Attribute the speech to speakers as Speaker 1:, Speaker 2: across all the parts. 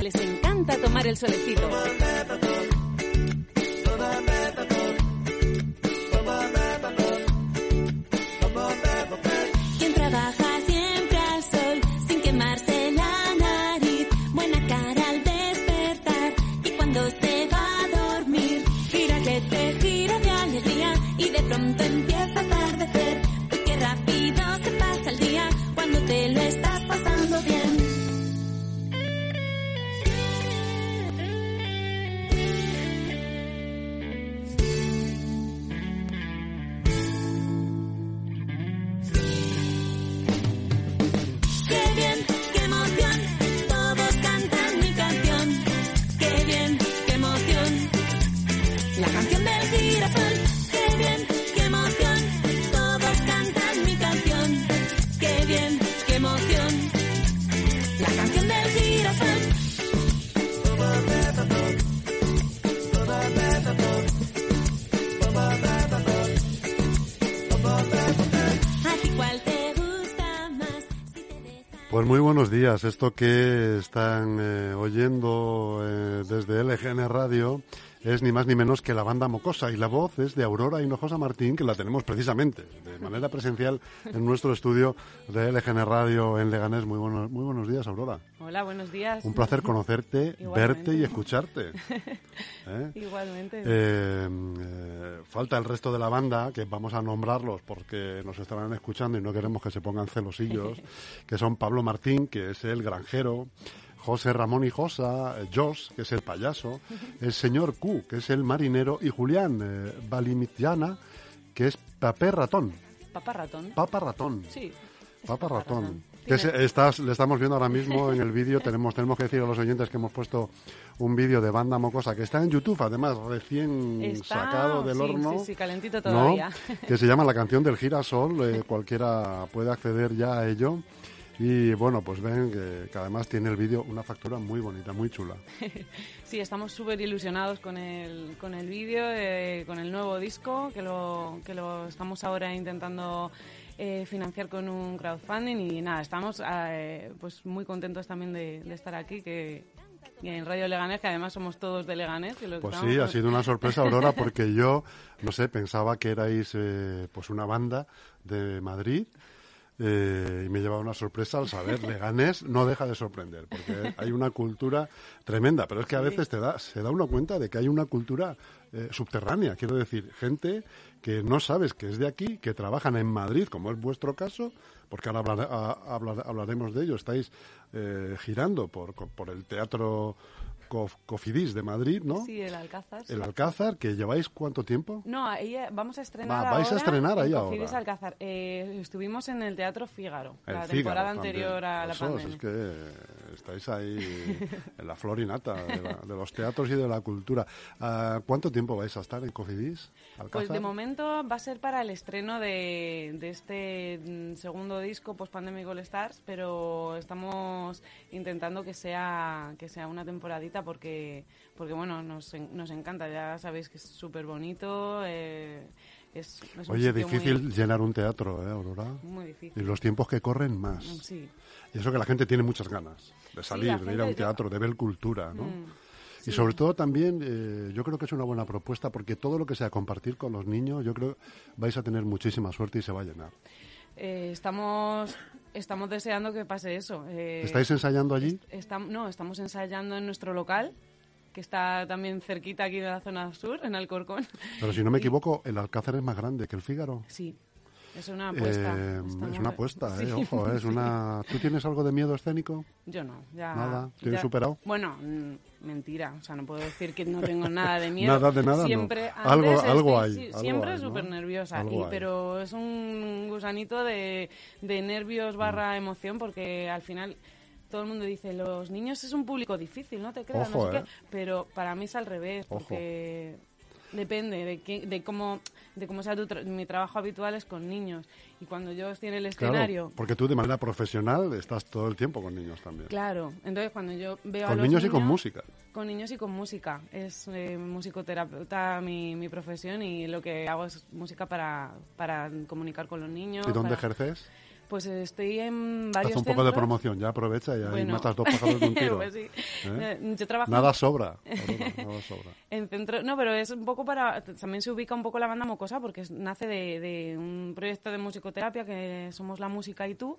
Speaker 1: Les encanta tomar el solecito.
Speaker 2: Muy buenos días. Esto que están eh, oyendo eh, desde LGN Radio es ni más ni menos que la banda Mocosa y la voz es de Aurora Hinojosa Martín, que la tenemos precisamente de manera presencial en nuestro estudio de LGN Radio en Leganés. Muy buenos, muy buenos días, Aurora.
Speaker 1: Hola, buenos días.
Speaker 2: Un placer conocerte, verte y escucharte. ¿Eh?
Speaker 1: Igualmente.
Speaker 2: Eh, eh, falta el resto de la banda, que vamos a nombrarlos porque nos estarán escuchando y no queremos que se pongan celosillos, que son Pablo Martín, que es el granjero, José Ramón Hijosa, eh, Jos, que es el payaso, el señor Q, que es el marinero, y Julián eh, Balimitiana, que es papé ratón,
Speaker 1: Papá ratón.
Speaker 2: papa ratón.
Speaker 1: Sí.
Speaker 2: Papa
Speaker 1: Papá
Speaker 2: ratón.
Speaker 1: ratón.
Speaker 2: Que se- estás, le estamos viendo ahora mismo en el vídeo. Tenemos, tenemos que decir a los oyentes que hemos puesto un vídeo de banda mocosa que está en YouTube, además recién
Speaker 1: Está-
Speaker 2: sacado del
Speaker 1: sí,
Speaker 2: horno.
Speaker 1: Sí, sí, calentito
Speaker 2: ¿no?
Speaker 1: todavía.
Speaker 2: que se llama La canción del girasol. eh, cualquiera puede acceder ya a ello. Y bueno, pues ven que, que además tiene el vídeo una factura muy bonita, muy chula.
Speaker 1: Sí, estamos súper ilusionados con el, con el vídeo, eh, con el nuevo disco, que lo, que lo estamos ahora intentando eh, financiar con un crowdfunding y nada, estamos eh, pues muy contentos también de, de estar aquí, que, que en Radio Leganés, que además somos todos de Leganés. que los
Speaker 2: Pues
Speaker 1: estamos-
Speaker 2: sí, ha sido una sorpresa, Aurora, porque yo, no sé, pensaba que erais eh, pues una banda de Madrid eh, y me lleva una sorpresa al saber. Leganés no deja de sorprender, porque hay una cultura tremenda, pero es que a veces te da, se da uno cuenta de que hay una cultura eh, subterránea, quiero decir, gente que no sabes que es de aquí, que trabajan en Madrid, como es vuestro caso, porque ahora hablar- a- hablar- hablaremos de ello, estáis eh, girando por, por el teatro Cof- Cofidis de Madrid, ¿no?
Speaker 1: Sí, el Alcázar.
Speaker 2: El Alcázar, que lleváis cuánto tiempo?
Speaker 1: No, ahí eh, vamos a estrenar
Speaker 2: Va, vais a
Speaker 1: ahora
Speaker 2: estrenar ahí ahora.
Speaker 1: Cofidis Alcázar. Eh, estuvimos en el Teatro Fígaro,
Speaker 2: El
Speaker 1: la
Speaker 2: Fígaro
Speaker 1: temporada
Speaker 2: también.
Speaker 1: anterior a la
Speaker 2: Eso,
Speaker 1: pandemia.
Speaker 2: Es que estáis ahí en la flor y nata de, la- de los teatros y de la cultura. Ah, ¿Cuánto tiempo vais a estar en Cofidis? Alcázar?
Speaker 1: Pues de momento va a ser para el estreno de, de este mm, segundo disco post-pandemic All Stars, pero estamos intentando que sea que sea una temporadita porque porque bueno nos, nos encanta, ya sabéis que es súper bonito, eh, es, es
Speaker 2: Oye,
Speaker 1: muy-
Speaker 2: difícil llenar un teatro, ¿eh, Aurora?
Speaker 1: Muy
Speaker 2: Y
Speaker 1: difícil.
Speaker 2: los tiempos que corren más.
Speaker 1: Sí.
Speaker 2: Y eso que la gente tiene muchas ganas de salir, de ir a un teatro, de ver cultura, ¿no?
Speaker 1: Mm,
Speaker 2: Y sobre todo también, eh, yo creo que es una buena propuesta porque todo lo que sea compartir con los niños, yo creo vais a tener muchísima suerte y se va a llenar.
Speaker 1: Eh, estamos estamos deseando que pase eso. Eh,
Speaker 2: ¿Estáis ensayando allí?
Speaker 1: estam- no, estamos ensayando en nuestro local, que está también cerquita aquí de la zona sur, en Alcorcón.
Speaker 2: Pero si no me equivoco, el Alcázar es más grande que el Fígaro.
Speaker 1: Sí, es una apuesta.
Speaker 2: Eh, es una apuesta,
Speaker 1: Sí.
Speaker 2: eh, ojo, eh, es una... ¿Tú tienes algo de miedo escénico?
Speaker 1: Yo no, ya...
Speaker 2: Nada, ¿tienes
Speaker 1: ya-
Speaker 2: superado?
Speaker 1: Bueno, mentira, o sea, no puedo decir que no tengo nada de miedo.
Speaker 2: Nada de nada, no.
Speaker 1: Siempre,
Speaker 2: Algo-
Speaker 1: antes
Speaker 2: algo hay,
Speaker 1: sí,
Speaker 2: algo
Speaker 1: siempre
Speaker 2: ¿no?
Speaker 1: súper nerviosa, y- pero es un gusanito de, de nervios barra emoción porque al final... Todo el mundo dice, los niños es un público difícil, no te creas, no sé
Speaker 2: eh.
Speaker 1: qué. Pero para mí es al revés,
Speaker 2: Ojo.
Speaker 1: porque depende de, qué, de cómo de cómo sea tu tra- mi trabajo habitual es con niños. Y cuando yo estoy en el
Speaker 2: Claro,
Speaker 1: escenario,
Speaker 2: porque tú de manera profesional estás todo el tiempo con niños también.
Speaker 1: Claro, entonces cuando yo veo a
Speaker 2: Con
Speaker 1: los
Speaker 2: niños y con música.
Speaker 1: Con niños y con música. Es eh, musicoterapeuta mi, mi profesión y lo que hago es música para, para comunicar con los niños.
Speaker 2: ¿Y dónde
Speaker 1: para-
Speaker 2: ejerces?
Speaker 1: Pues estoy en varios
Speaker 2: Haz un poco de promoción, ya aprovecha y ahí
Speaker 1: Bueno.
Speaker 2: matas dos pájaros de un tiro.
Speaker 1: Pues sí.
Speaker 2: ¿eh?
Speaker 1: Eh, Yo trabajo
Speaker 2: Nada sobra, Aurora, nada sobra.
Speaker 1: en centro, no, pero es un poco para, también se ubica un poco la banda Mocosa porque nace de, de un proyecto de musicoterapia que somos la música y tú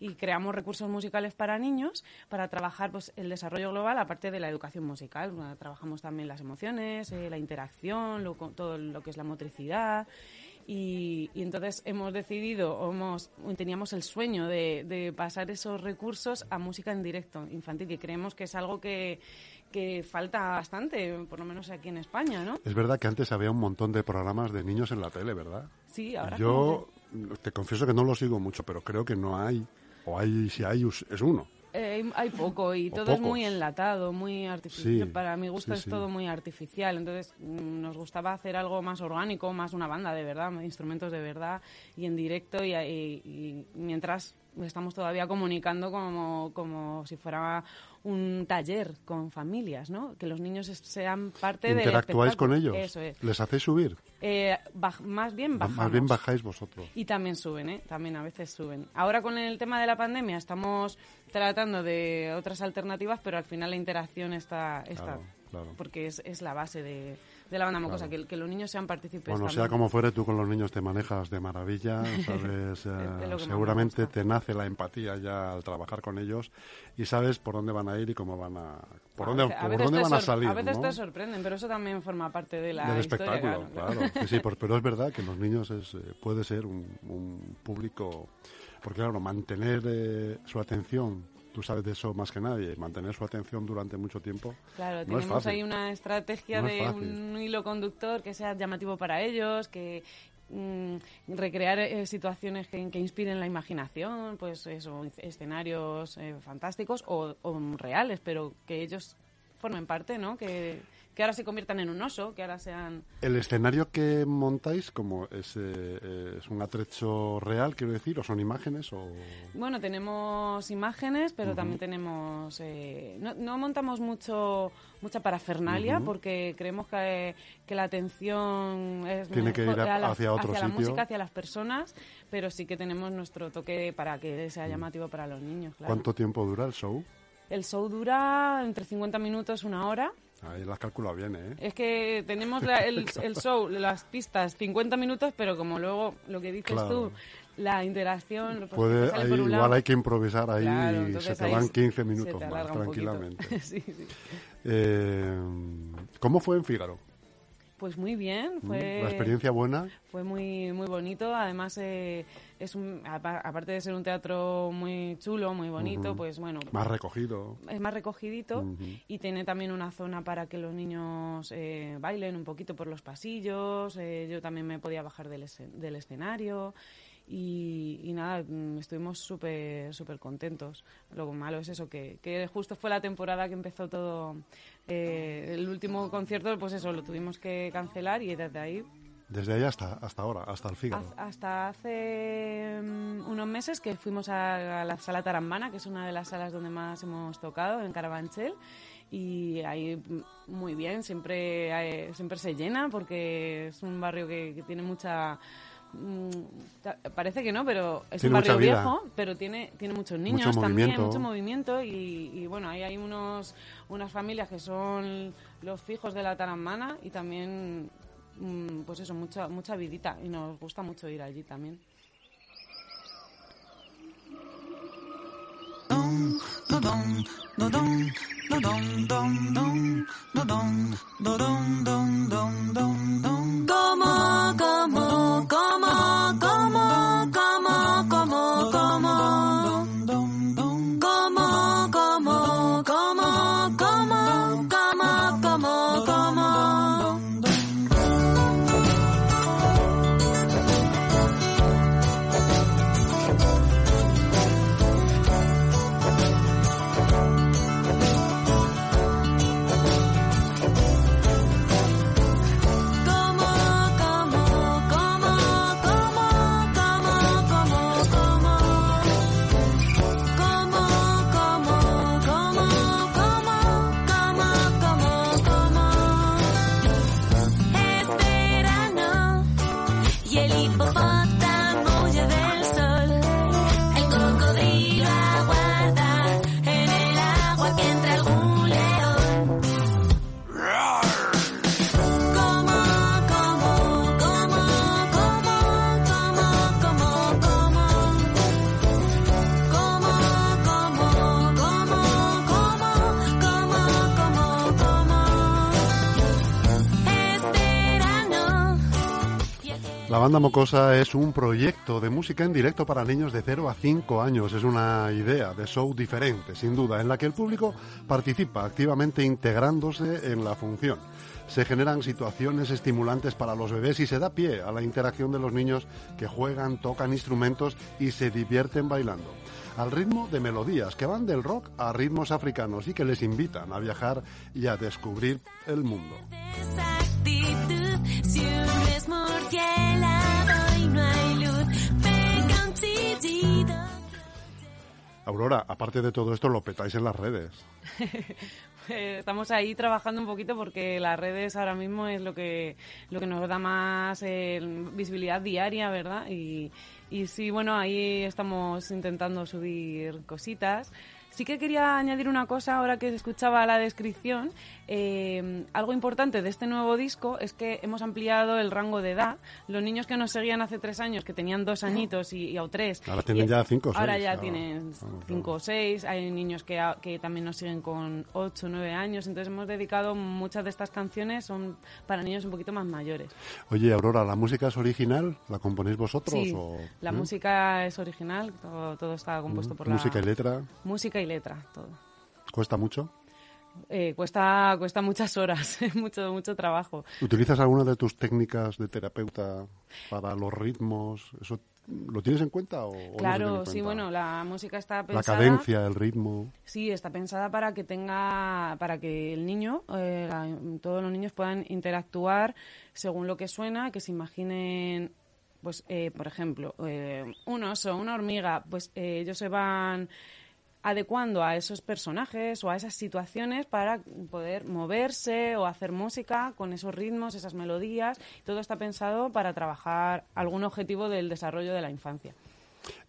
Speaker 1: y creamos recursos musicales para niños para trabajar pues el desarrollo global aparte de la educación musical. Bueno, trabajamos también las emociones, eh, la interacción, lo todo lo que es la motricidad. Y, y entonces hemos decidido, o hemos, teníamos el sueño de, de pasar esos recursos a música en directo infantil, y creemos que es algo que, que falta bastante, por lo menos aquí en España, ¿no?
Speaker 2: Es verdad que antes había un montón de programas de niños en la tele, ¿verdad?
Speaker 1: Sí, ahora
Speaker 2: Yo te confieso que no lo sigo mucho, pero creo que no hay, o hay, si hay, es uno.
Speaker 1: Eh, hay- poco y
Speaker 2: O
Speaker 1: todo es muy enlatado, muy artificial.
Speaker 2: Sí,
Speaker 1: Para mi gusto
Speaker 2: sí,
Speaker 1: es
Speaker 2: sí.
Speaker 1: todo muy artificial. Entonces mm, nos gustaba hacer algo más orgánico, más una banda de verdad, instrumentos de verdad y en directo. Y, y- y mientras estamos todavía comunicando como, como si fuera un taller con familias, ¿no? Que los niños sean parte del
Speaker 2: ¿Interactuáis con ellos?
Speaker 1: Eso es.
Speaker 2: ¿Les hacéis subir?
Speaker 1: Eh, baj- más bien bajamos.
Speaker 2: Más bien bajáis vosotros.
Speaker 1: Y también suben, ¿eh? También a veces suben. Ahora con el tema de la pandemia estamos tratando de otras alternativas, pero al final la interacción está... está
Speaker 2: Claro, claro.
Speaker 1: Porque es, es la base de, de la banda mocosa, que, que los niños sean partícipes
Speaker 2: Bueno,
Speaker 1: también.
Speaker 2: sea como fuere, tú con los niños te manejas de maravilla, sabes, eh, seguramente te nace la empatía ya al trabajar con ellos y sabes por dónde van a ir y cómo van a, por
Speaker 1: A
Speaker 2: dónde,
Speaker 1: a
Speaker 2: por dónde van a salir,
Speaker 1: A veces
Speaker 2: ¿no?
Speaker 1: te sorprenden, pero eso también forma parte de la
Speaker 2: del
Speaker 1: historia,
Speaker 2: espectáculo,
Speaker 1: claro,
Speaker 2: claro. Sí, pero es verdad que los niños es, eh, puede ser un, un público, porque claro, mantener eh, su atención, tú sabes de eso más que nadie, mantener su atención durante mucho tiempo
Speaker 1: Claro,
Speaker 2: no es
Speaker 1: tenemos
Speaker 2: fácil.
Speaker 1: ahí una estrategia
Speaker 2: No
Speaker 1: de un hilo conductor que sea llamativo para ellos, que mm, recrear eh, situaciones que, que inspiren la imaginación, pues eso, escenarios eh, fantásticos o, o reales, pero que ellos formen parte, ¿no? Que, que ahora se conviertan en un oso, que ahora sean...
Speaker 2: ¿El escenario que montáis como es, eh, eh, es un atrecho real, quiero decir, o son imágenes o
Speaker 1: Bueno, tenemos imágenes, pero también tenemos... eh, no, no montamos mucho mucha parafernalia porque creemos que, que la atención es
Speaker 2: Tiene que ir a-
Speaker 1: la-
Speaker 2: hacia otro
Speaker 1: la
Speaker 2: sitio.
Speaker 1: música, hacia las personas, pero sí que tenemos nuestro toque para que sea llamativo para los niños, claro.
Speaker 2: cuánto tiempo dura el show?
Speaker 1: El show dura entre 50 minutos, una hora.
Speaker 2: Ahí las calcula bien, ¿eh?
Speaker 1: Es que tenemos la- el, el show, las pistas, 50 minutos, pero como luego lo que dices
Speaker 2: Claro.
Speaker 1: tú, la interacción...
Speaker 2: Puede, igual
Speaker 1: lado.
Speaker 2: hay que improvisar ahí
Speaker 1: Claro,
Speaker 2: y se te van
Speaker 1: se-
Speaker 2: 15
Speaker 1: se
Speaker 2: minutos más, tranquilamente.
Speaker 1: sí, sí.
Speaker 2: Eh, ¿Cómo fue en Fígaro?
Speaker 1: Pues muy bien, fue...
Speaker 2: ¿La experiencia buena?
Speaker 1: Fue muy muy bonito, además eh, es un, apa- aparte de ser un teatro muy chulo, muy bonito, pues bueno,
Speaker 2: Más recogido.
Speaker 1: es más recogidito y tiene también una zona para que los niños eh, bailen un poquito por los pasillos. eh, yo también me podía bajar del, del escenario y, y nada, mm, estuvimos súper súper contentos. Lo malo es eso, que, que justo fue la temporada que empezó todo. eh, el último concierto, pues eso, lo tuvimos que cancelar y desde ahí
Speaker 2: Desde ahí hasta, hasta ahora, hasta el Fígaro.
Speaker 1: Hasta hace mm, unos meses que fuimos a, a la sala Tarambana, que es una de las salas donde más hemos tocado, en Carabanchel. Y ahí mm, muy bien, siempre, eh, siempre se llena porque es un barrio que, que tiene mucha... mm, Parece que no, pero es
Speaker 2: Tiene
Speaker 1: un barrio viejo, pero tiene, tiene muchos niños
Speaker 2: Mucho
Speaker 1: también,
Speaker 2: movimiento.
Speaker 1: mucho movimiento. Y, y bueno, ahí hay unos, unas familias que son los fijos de la Tarambana y también pues eso, mucha, mucha vidita y nos gusta mucho ir allí también.
Speaker 2: Banda Mocosa es un proyecto de música en directo para niños de 0 a 5 años. Es una idea de show diferente, sin duda, en la que el público participa activamente integrándose en la función. Se generan situaciones estimulantes para los bebés y se da pie a la interacción de los niños que juegan, tocan instrumentos y se divierten bailando. Al ritmo de melodías que van del rock a ritmos africanos y que les invitan a viajar y a descubrir el mundo. Aurora, aparte de todo esto, lo petáis en las redes.
Speaker 1: Eh, Estamos ahí trabajando un poquito porque las redes ahora mismo es lo que, lo que nos da más eh, visibilidad diaria, ¿verdad? Y, y sí, bueno, ahí estamos intentando subir cositas. Sí que quería añadir una cosa ahora que escuchaba la descripción. Eh, algo importante de este nuevo disco es que hemos ampliado el rango de edad. Los niños que nos seguían hace tres años, que tenían dos añitos y, y o tres.
Speaker 2: Ahora tienen
Speaker 1: y-
Speaker 2: ya cinco o
Speaker 1: Ahora
Speaker 2: seis,
Speaker 1: ya
Speaker 2: claro.
Speaker 1: tienen cinco o seis. Hay niños que, que también nos siguen con ocho o nueve años. Entonces hemos dedicado muchas de estas canciones son para niños un poquito más mayores.
Speaker 2: Oye, Aurora, ¿la música es original? ¿La componéis vosotros?
Speaker 1: Sí,
Speaker 2: o,
Speaker 1: la
Speaker 2: ¿eh?
Speaker 1: música es original, todo, todo está compuesto por la
Speaker 2: Música y letra.
Speaker 1: música y letra, todo.
Speaker 2: ¿Cuesta mucho?
Speaker 1: Eh, cuesta cuesta muchas horas, mucho mucho trabajo.
Speaker 2: ¿Utilizas alguna de tus técnicas de terapeuta para los ritmos? ¿Eso lo tienes en cuenta o, no en
Speaker 1: Claro, sí,
Speaker 2: cuenta?
Speaker 1: bueno, la música está
Speaker 2: La
Speaker 1: pensada.
Speaker 2: cadencia, el ritmo.
Speaker 1: Sí, está pensada para que tenga, para que el niño, eh, la- todos los niños puedan interactuar según lo que suena, que se imaginen, pues, eh, por ejemplo, eh, un oso, una hormiga, pues eh, ellos se van adecuando a esos personajes o a esas situaciones para poder moverse o hacer música con esos ritmos, esas melodías. Todo está pensado para trabajar algún objetivo del desarrollo de la infancia.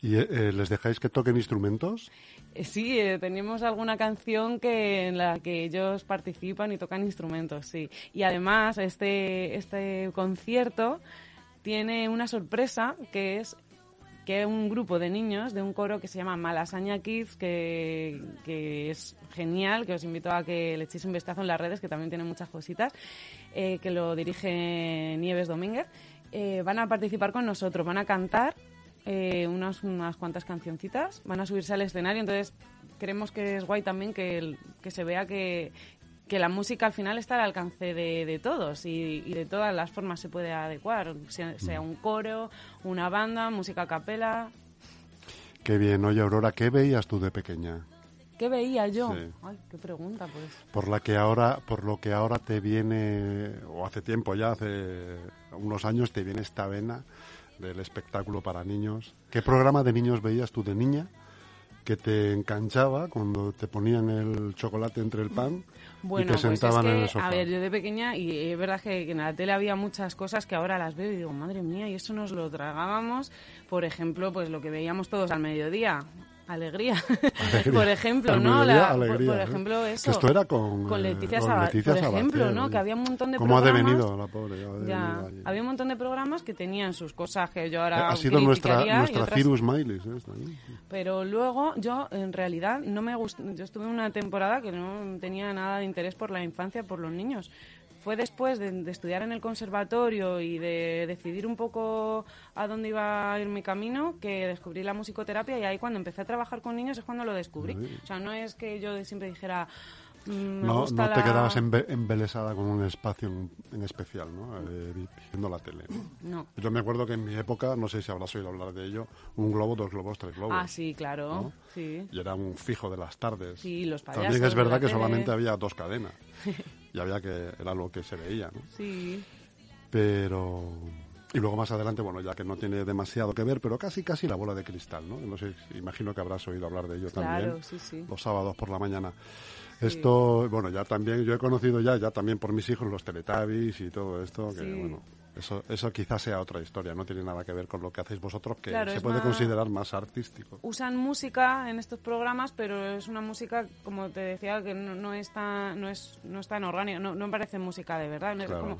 Speaker 2: ¿Y eh, eh, les dejáis que toquen instrumentos?
Speaker 1: Eh, Sí, eh, tenemos alguna canción que en la que ellos participan y tocan instrumentos, sí. Y además este este concierto tiene una sorpresa que es que un grupo de niños de un coro que se llama Malasaña Kids, que, que es genial, que os invito a que le echéis un vistazo en las redes, que también tiene muchas cositas, eh, que lo dirige Nieves Domínguez, eh, van a participar con nosotros, van a cantar eh, unas, unas cuantas cancioncitas, van a subirse al escenario, entonces creemos que es guay también que, que se vea que, que la música al final está al alcance de, de todos y, y de todas las formas se puede adecuar, sea, sea un coro, una banda, música a capela.
Speaker 2: Qué bien. Oye, Aurora, ¿qué veías tú de pequeña?
Speaker 1: ¿Qué veía yo?
Speaker 2: Sí.
Speaker 1: Ay, qué pregunta, pues.
Speaker 2: Por la que ahora, por lo que ahora te viene, o hace tiempo ya, hace unos años, te viene esta vena del espectáculo para niños. ¿Qué programa de niños veías tú de niña que te enganchaba cuando te ponían el chocolate entre el pan
Speaker 1: Bueno,
Speaker 2: y te
Speaker 1: pues es
Speaker 2: sentaban en el
Speaker 1: que,
Speaker 2: sofá?
Speaker 1: a ver, yo de pequeña, y es verdad que, que en la tele había muchas cosas que ahora las veo y digo, madre mía, y eso nos lo tragábamos. Por ejemplo, pues lo que veíamos todos al mediodía. Alegría.
Speaker 2: Alegría.
Speaker 1: por ejemplo, ¿no? La- por-
Speaker 2: alegría,
Speaker 1: por,
Speaker 2: ¿eh?
Speaker 1: ejemplo,
Speaker 2: Que
Speaker 1: eso.
Speaker 2: esto era con,
Speaker 1: Con
Speaker 2: eh,
Speaker 1: Leticia Saba-
Speaker 2: Leticia
Speaker 1: por ejemplo, ¿no? Que había un montón de
Speaker 2: ¿Cómo ha
Speaker 1: programas.
Speaker 2: devenido la pobre? Ha
Speaker 1: Ya,
Speaker 2: devenido allí.
Speaker 1: había un montón de programas que tenían sus cosas que yo ahora
Speaker 2: ha sido nuestra, nuestra
Speaker 1: otras-
Speaker 2: Cirus Miles. ¿eh?
Speaker 1: pero luego yo, en realidad, no me gust... Yo estuve una temporada que no tenía nada de interés por la infancia, por los niños. Fue después de, de estudiar en el conservatorio y de decidir un poco a dónde iba a ir mi camino que descubrí la musicoterapia y ahí cuando empecé a trabajar con niños es cuando lo descubrí. O sea, no es que yo siempre dijera... mm, me
Speaker 2: No,
Speaker 1: gusta
Speaker 2: no te
Speaker 1: la-
Speaker 2: quedabas embe- embelesada con un espacio en, en especial, ¿no? Eh, vi- viendo la tele. ¿no?
Speaker 1: No.
Speaker 2: Yo me acuerdo que en mi época, no sé si habrás oído hablar de ello, un globo, dos globos, tres globos.
Speaker 1: Ah, sí, claro.
Speaker 2: ¿no?
Speaker 1: Sí.
Speaker 2: Y era un fijo de las tardes.
Speaker 1: Sí, los
Speaker 2: También es verdad que solamente había dos cadenas. y había que, era lo que se veía, ¿no?
Speaker 1: Sí.
Speaker 2: Pero... Y luego más adelante, bueno, ya que no tiene demasiado que ver, pero casi casi la bola de cristal, ¿no? No sé, imagino que habrás oído hablar de ello también.
Speaker 1: Claro, sí, sí.
Speaker 2: Los sábados por la mañana. Esto, bueno, ya también, yo he conocido ya, ya también por mis hijos los Teletubbies y todo esto, que bueno, eso, eso quizás sea otra historia, no tiene nada que ver con lo que hacéis vosotros, que
Speaker 1: Claro,
Speaker 2: se puede
Speaker 1: más-
Speaker 2: considerar más artístico.
Speaker 1: usan música en estos programas, pero es una música, como te decía, que no, no es tan, no es, no es tan orgánica, no, no parece música de verdad. no es como,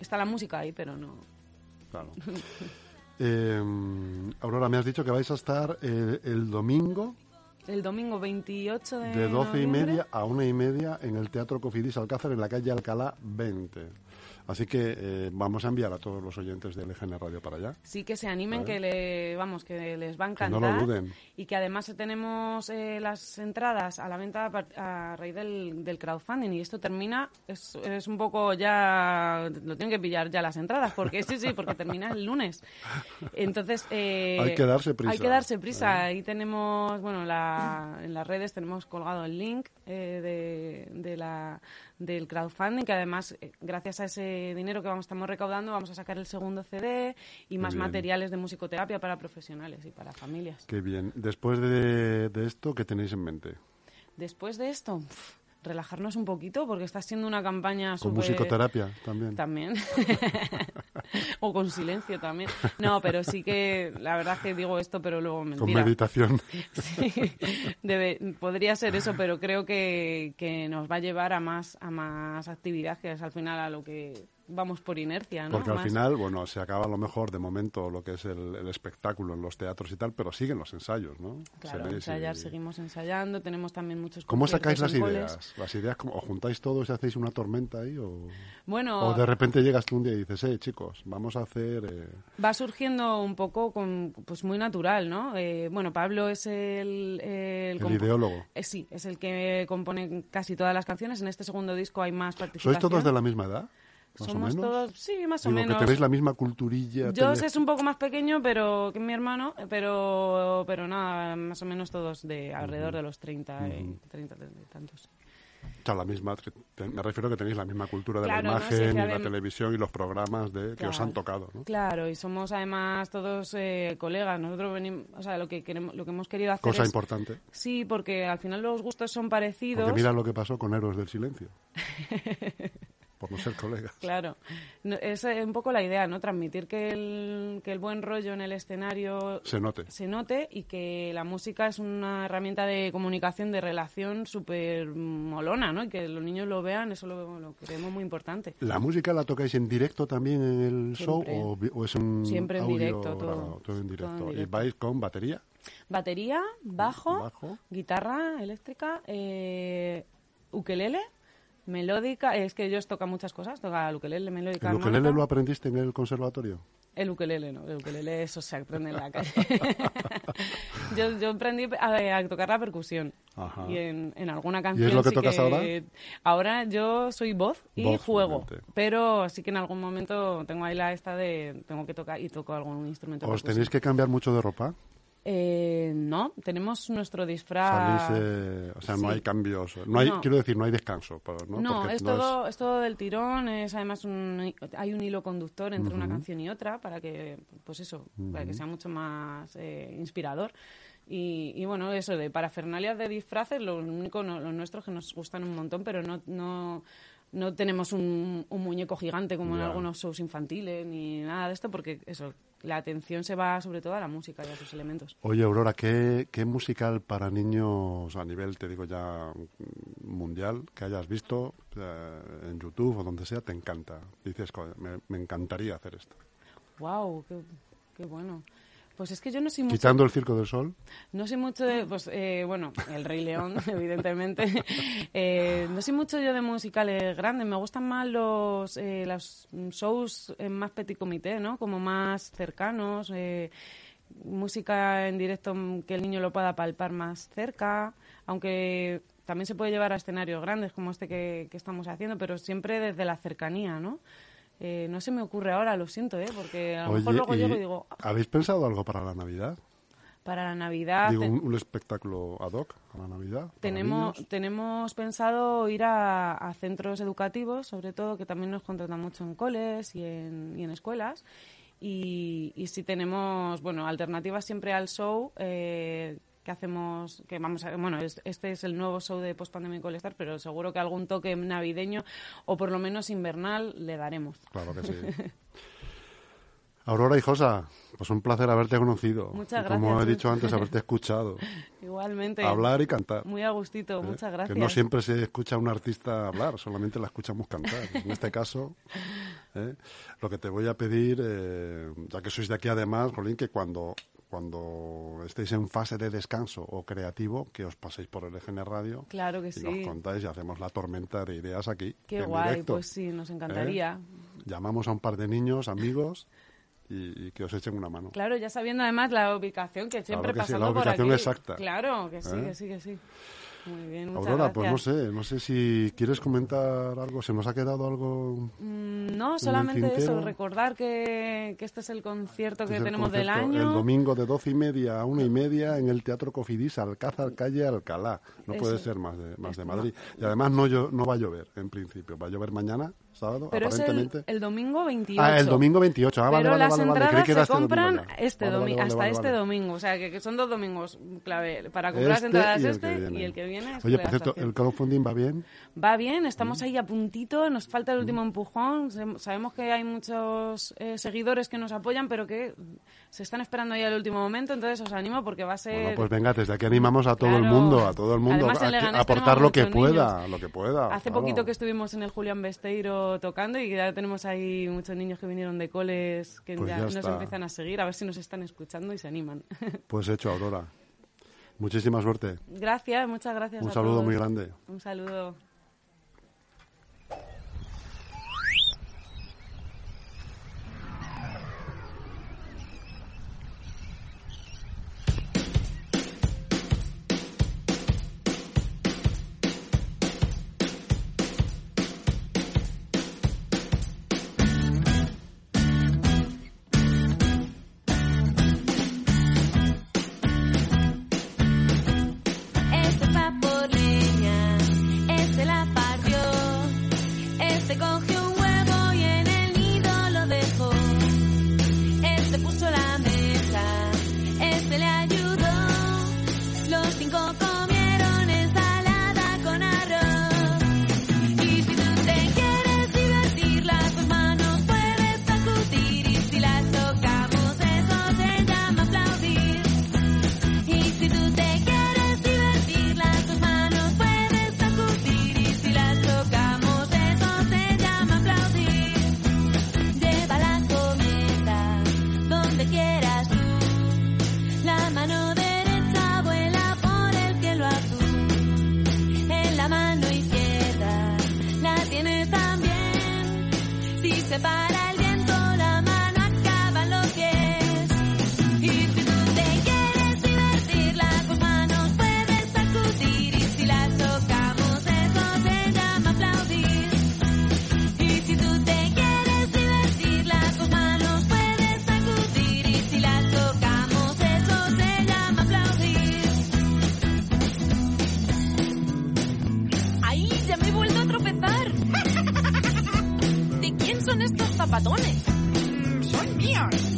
Speaker 1: está la música ahí, pero no.
Speaker 2: Claro. Eh, Aurora, me has dicho que vais a estar eh, el domingo
Speaker 1: El domingo 28 de,
Speaker 2: de 12 y media a una y media en el Teatro Cofidis Alcázar en la calle Alcalá 20. Así que eh, vamos a enviar a todos los oyentes del EGN Radio para allá.
Speaker 1: Sí que se animen, que le, vamos, que les va a
Speaker 2: Que no
Speaker 1: encantar.
Speaker 2: lo duden.
Speaker 1: Y que además tenemos eh, las entradas a la venta a raíz del, del crowdfunding. Y esto termina, es, es un poco ya, lo tienen que pillar ya las entradas, porque sí, sí, porque termina el lunes. Entonces, eh,
Speaker 2: Hay que darse prisa.
Speaker 1: Hay que darse prisa. Ahí tenemos, bueno, la- en las redes tenemos colgado el link eh, de, de la, del crowdfunding, que además, eh, gracias a ese dinero que vamos, estamos recaudando, vamos a sacar el segundo CD y más materiales de musicoterapia para profesionales y para familias.
Speaker 2: Qué bien. Después de, de esto, ¿qué tenéis en mente?
Speaker 1: Después de esto, relajarnos un poquito, porque está siendo una campaña
Speaker 2: Con musicoterapia también.
Speaker 1: También. o con silencio también. No, pero sí que, la verdad es que digo esto, pero luego
Speaker 2: Con
Speaker 1: mentira.
Speaker 2: meditación.
Speaker 1: Sí, debe- podría ser eso, pero creo que, que nos va a llevar a más, a más actividad, que es al final a lo que vamos por inercia, ¿no?
Speaker 2: Porque al
Speaker 1: Más-
Speaker 2: final, bueno, se acaba a lo mejor de momento lo que es el, el espectáculo en los teatros y tal, pero siguen los ensayos, ¿no?
Speaker 1: Claro, ensayar, seguimos ensayando, tenemos también muchos
Speaker 2: ¿Cómo sacáis las ideas? ¿Las ideas o juntáis todos y hacéis una tormenta ahí? O,
Speaker 1: Bueno,
Speaker 2: o de repente llegas tú un día y dices, eh, chicos, vamos a hacer... eh,
Speaker 1: va surgiendo un poco con, pues muy natural, ¿no? Eh, bueno, Pablo es el... El,
Speaker 2: ideólogo.
Speaker 1: Eh, sí, es el que compone casi todas las canciones. En este segundo disco hay más
Speaker 2: ¿Sois
Speaker 1: participación.
Speaker 2: todos de la misma edad? ¿Más
Speaker 1: Somos
Speaker 2: o menos?
Speaker 1: todos, sí, más o
Speaker 2: Digo,
Speaker 1: menos.
Speaker 2: que tenéis la misma culturilla.
Speaker 1: Yo
Speaker 2: tenéis-
Speaker 1: es un poco más pequeño pero que mi hermano, pero pero nada, más o menos todos de alrededor de los 30 y 30 y tantos.
Speaker 2: O sea, la misma, me refiero que tenéis la misma cultura de
Speaker 1: Claro,
Speaker 2: la
Speaker 1: ¿no?
Speaker 2: imagen
Speaker 1: Sí, que
Speaker 2: y la televisión y los programas de, que os
Speaker 1: Claro.
Speaker 2: han tocado, ¿no?
Speaker 1: Claro, y somos además todos eh, colegas. Nosotros venimos, o sea, lo que queremos, lo que hemos querido hacer
Speaker 2: Cosa
Speaker 1: es
Speaker 2: importante.
Speaker 1: sí, porque al final los gustos son parecidos.
Speaker 2: Porque mira lo que pasó con Héroes del Silencio. Por no ser colegas.
Speaker 1: Claro, No, es eh, un poco la idea, ¿no? Transmitir que el, que el buen rollo en el escenario
Speaker 2: Se note.
Speaker 1: se note y que la música es una herramienta de comunicación, de relación súper molona, ¿no? Y que los niños lo vean, eso lo, lo creemos muy importante.
Speaker 2: ¿La música la tocáis en directo también en el show
Speaker 1: Siempre.
Speaker 2: o, es un
Speaker 1: Siempre en
Speaker 2: audio
Speaker 1: directo, todo.
Speaker 2: grabado? Todo en
Speaker 1: Todo en
Speaker 2: directo. ¿Y vais con batería?
Speaker 1: Batería, bajo,
Speaker 2: Bajo.
Speaker 1: guitarra eléctrica, eh, ukelele, melódica, es que ellos tocan muchas cosas, toca el ukelele, melódica,
Speaker 2: ¿El ukelele
Speaker 1: armónica.
Speaker 2: lo aprendiste en el conservatorio?
Speaker 1: El ukelele, no, el ukelele eso se aprende en la calle. yo, yo aprendí a, a tocar la percusión
Speaker 2: Ajá.
Speaker 1: y en, en alguna canción.
Speaker 2: lo que
Speaker 1: sí
Speaker 2: tocas ahora?
Speaker 1: Ahora yo soy voz y
Speaker 2: Voz,
Speaker 1: juego,
Speaker 2: realmente.
Speaker 1: pero sí que en algún momento tengo ahí la esta de tengo que tocar y toco algún instrumento.
Speaker 2: ¿Os
Speaker 1: percusión.
Speaker 2: tenéis que cambiar mucho de ropa?
Speaker 1: Eh, no, tenemos nuestro disfraz.
Speaker 2: Eh, o sea, no
Speaker 1: sí.
Speaker 2: hay cambios. No hay,
Speaker 1: No.
Speaker 2: quiero decir, no hay descanso. ¿no?
Speaker 1: No,
Speaker 2: Porque
Speaker 1: es, todo, es... todo del tirón, es además un, hay un hilo conductor entre una canción y otra para que, pues eso, para que sea mucho más eh, inspirador. Y, y bueno, eso de parafernalias de disfraces, lo único, no, los nuestros que nos gustan un montón, pero no, no, no tenemos un, un muñeco gigante como en algunos shows infantiles ni nada de esto, porque eso, la atención se va sobre todo a la música y a sus elementos.
Speaker 2: Oye, Aurora, ¿qué, qué musical para niños a nivel, te digo ya, mundial, que hayas visto eh, en YouTube o donde sea, te encanta? Dices, "Joder, me, me encantaría hacer esto.
Speaker 1: ¡Wow! Qué, qué bueno! Pues es que yo no soy mucho...
Speaker 2: Quitando el Circo del Sol,
Speaker 1: No sé mucho de, pues, eh, bueno, El Rey León, evidentemente. Eh, no sé mucho yo de musicales grandes. Me gustan más los, eh, los shows en más petit comité, ¿no? Como más cercanos. eh, música en directo que el niño lo pueda palpar más cerca. Aunque también se puede llevar a escenarios grandes como este que, que estamos haciendo, pero siempre desde la cercanía, ¿no? Eh, no se me ocurre ahora, lo siento, ¿eh? Porque a lo mejor luego llego y digo, "Ah,
Speaker 2: ¿habéis pensado algo para la Navidad?
Speaker 1: para la Navidad...
Speaker 2: Digo, un, un espectáculo ad hoc a la Navidad. para
Speaker 1: Tenemos,
Speaker 2: niños.
Speaker 1: tenemos pensado ir a, a centros educativos, sobre todo, que también nos contratan mucho en coles y en, y en escuelas. Y, y si tenemos, bueno, alternativas siempre al show, eh, que hacemos, que vamos a, bueno, es- este es el nuevo show de Postpandemic All Star, pero seguro que algún toque navideño o por lo menos invernal le daremos.
Speaker 2: Claro que sí. Aurora Hijosa, pues un placer haberte conocido.
Speaker 1: Muchas
Speaker 2: Y Como
Speaker 1: gracias,
Speaker 2: he dicho antes, haberte escuchado.
Speaker 1: Igualmente.
Speaker 2: Hablar y cantar.
Speaker 1: Muy a gustito,
Speaker 2: ¿eh?
Speaker 1: muchas gracias.
Speaker 2: Que no siempre se escucha a un artista hablar, solamente la escuchamos cantar. En este caso, ¿eh? lo que te voy a pedir, eh, ya que sois de aquí además, Jolín, que cuando, cuando estéis en fase de descanso o creativo, que os paséis por el EGN Radio
Speaker 1: Claro que
Speaker 2: y
Speaker 1: sí.
Speaker 2: nos contáis y hacemos la tormenta de ideas aquí.
Speaker 1: Qué
Speaker 2: en
Speaker 1: guay,
Speaker 2: directo.
Speaker 1: pues sí, nos encantaría.
Speaker 2: llamamos a un par de niños, amigos, y, y que os echen una mano.
Speaker 3: Claro, ya sabiendo además la ubicación que siempre
Speaker 2: que sí, la
Speaker 3: pasando por
Speaker 2: ubicación
Speaker 3: aquí.
Speaker 2: exacta.
Speaker 3: Claro, que sí,
Speaker 2: ¿Eh?
Speaker 3: que sí, que sí. Muy bien, muchas
Speaker 2: Aurora, pues no sé, no sé si quieres comentar algo, ¿se nos ha quedado algo?
Speaker 3: Mm, No, solamente eso, recordar que, que este es el concierto que tenemos del año.
Speaker 2: El domingo de doce y media a una y media en el Teatro Cofidis, Alcázar, calle Alcalá. No
Speaker 3: Eso.
Speaker 2: puede ser más de, más de Madrid. Y además no, no va a llover, en principio. Va a llover mañana, sábado,
Speaker 3: Pero es el,
Speaker 2: aparentemente.
Speaker 3: el domingo 28.
Speaker 2: Ah, el domingo 28. Ah, vale,
Speaker 3: Pero
Speaker 2: vale,
Speaker 3: las
Speaker 2: vale,
Speaker 3: entradas se
Speaker 2: este domingo
Speaker 3: compran este
Speaker 2: Vale, vale,
Speaker 3: domi-
Speaker 2: vale,
Speaker 3: hasta este domingo. O sea, que, que son dos domingos clave para comprar las
Speaker 2: Este
Speaker 3: entradas
Speaker 2: y el
Speaker 3: este
Speaker 2: que viene.
Speaker 3: y el que viene.
Speaker 2: Oye, por cierto. ¿el crowdfunding va bien?
Speaker 3: Va bien, estamos ahí a puntito, nos falta
Speaker 2: Mm.
Speaker 3: el último empujón. Se- Sabemos que hay muchos eh, seguidores que nos apoyan, pero que se están esperando ya el último momento, entonces os animo porque va a ser...
Speaker 2: Bueno, pues venga, desde aquí animamos a todo el mundo, a todo el mundo,
Speaker 3: Además,
Speaker 2: a, aportar lo que pueda,
Speaker 3: niños.
Speaker 2: lo que pueda.
Speaker 3: Hace
Speaker 2: claro.
Speaker 3: poquito que estuvimos en el Julián Besteiro tocando y ya tenemos ahí muchos niños que vinieron de coles que
Speaker 2: Pues
Speaker 3: ya,
Speaker 2: ya
Speaker 3: nos empiezan a seguir, a ver si nos están escuchando y se animan.
Speaker 2: Pues hecho, Aurora. Muchísima suerte.
Speaker 3: gracias, muchas gracias.
Speaker 2: Un
Speaker 3: a
Speaker 2: saludo
Speaker 3: todos.
Speaker 2: muy grande.
Speaker 3: Un saludo.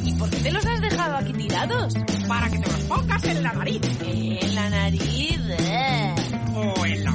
Speaker 4: ¿Y por qué te los has dejado aquí tirados?
Speaker 5: para que te los pongas en la nariz
Speaker 4: En la nariz. eh.
Speaker 5: o en la